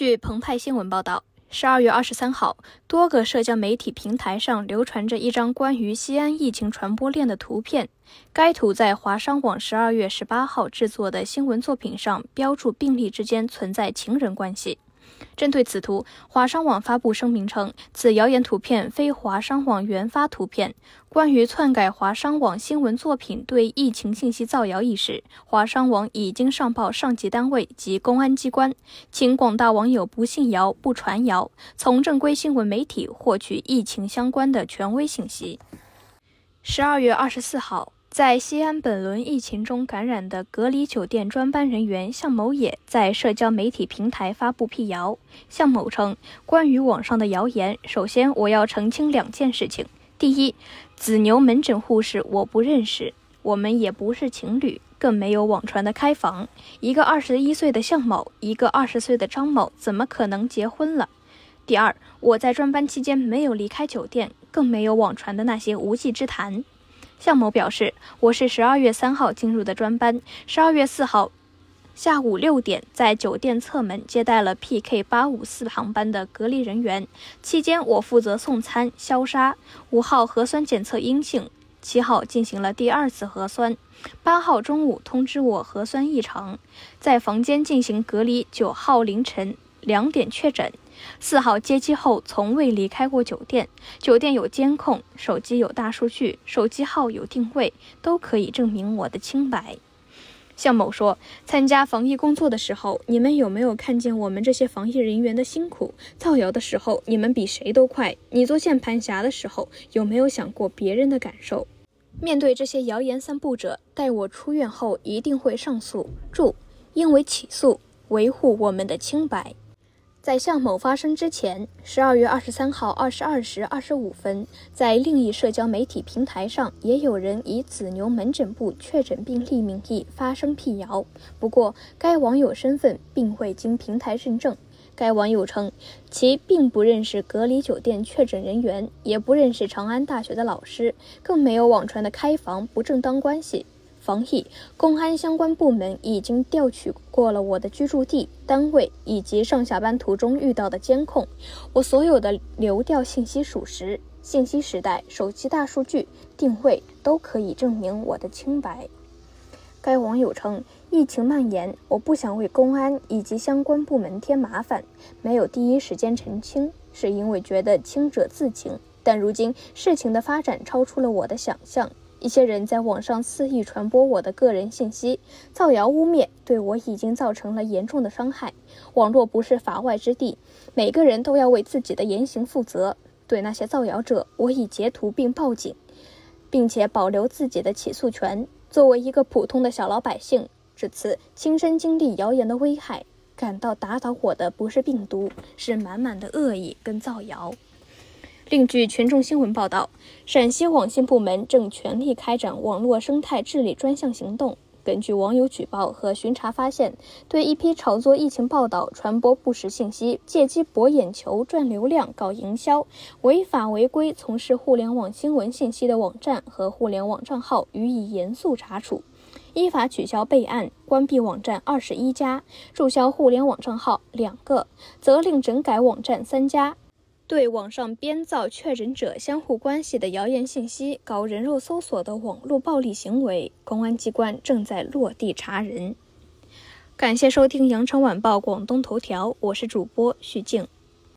据澎湃新闻报道，十二月二十三号，多个社交媒体平台上流传着一张关于西安疫情传播链的图片。该图在华商网十二月十八号制作的新闻作品上标注病例之间存在情人关系。针对此图，华商网发布声明称，此谣言图片非华商网原发图片。关于篡改华商网新闻作品对疫情信息造谣一事，华商网已经上报上级单位及公安机关，请广大网友不信谣、不传谣，从正规新闻媒体获取疫情相关的权威信息。十二月二十四号。在西安本轮疫情中感染的隔离酒店专班人员向某也在社交媒体平台发布辟谣。向某称，关于网上的谣言，首先我要澄清两件事情：第一，子牛门诊护士我不认识，我们也不是情侣，更没有网传的开房。一个二十一岁的向某，一个二十岁的张某，怎么可能结婚了？第二，我在专班期间没有离开酒店，更没有网传的那些无稽之谈。向某表示：“我是十二月三号进入的专班，十二月四号下午六点在酒店侧门接待了 PK 八五四航班的隔离人员，期间我负责送餐消杀。五号核酸检测阴性，七号进行了第二次核酸，八号中午通知我核酸异常，在房间进行隔离。九号凌晨。”两点确诊，四号接机后从未离开过酒店，酒店有监控，手机有大数据，手机号有定位，都可以证明我的清白。向某说，参加防疫工作的时候，你们有没有看见我们这些防疫人员的辛苦？造谣的时候，你们比谁都快。你做键盘侠的时候，有没有想过别人的感受？面对这些谣言散布者，待我出院后一定会上诉。注：因为起诉，维护我们的清白。在向某发声之前，十二月二十三号二十二时二十五分，在另一社交媒体平台上，也有人以紫牛门诊部确诊病例名义发声辟谣。不过，该网友身份并未经平台认证。该网友称，其并不认识隔离酒店确诊人员，也不认识长安大学的老师，更没有网传的开房不正当关系。防疫，公安相关部门已经调取过了我的居住地、单位以及上下班途中遇到的监控，我所有的流调信息属实。信息时代，手机大数据、定位都可以证明我的清白。该网友称，疫情蔓延，我不想为公安以及相关部门添麻烦，没有第一时间澄清，是因为觉得清者自清。但如今事情的发展超出了我的想象。一些人在网上肆意传播我的个人信息，造谣污蔑，对我已经造成了严重的伤害。网络不是法外之地，每个人都要为自己的言行负责。对那些造谣者，我已截图并报警，并且保留自己的起诉权。作为一个普通的小老百姓，这次亲身经历谣言的危害，感到打倒我的不是病毒，是满满的恶意跟造谣。另据群众新闻报道，陕西网信部门正全力开展网络生态治理专项行动。根据网友举报和巡查发现，对一批炒作疫情报道、传播不实信息、借机博眼球、赚流量、搞营销、违法违规从事互联网新闻信息的网站和互联网账号，予以严肃查处，依法取消备案，关闭网站二十一家，注销互联网账号两个，责令整改网站三家。对网上编造确诊者相互关系的谣言信息、搞人肉搜索的网络暴力行为，公安机关正在落地查人。感谢收听羊城晚报广东头条，我是主播徐静。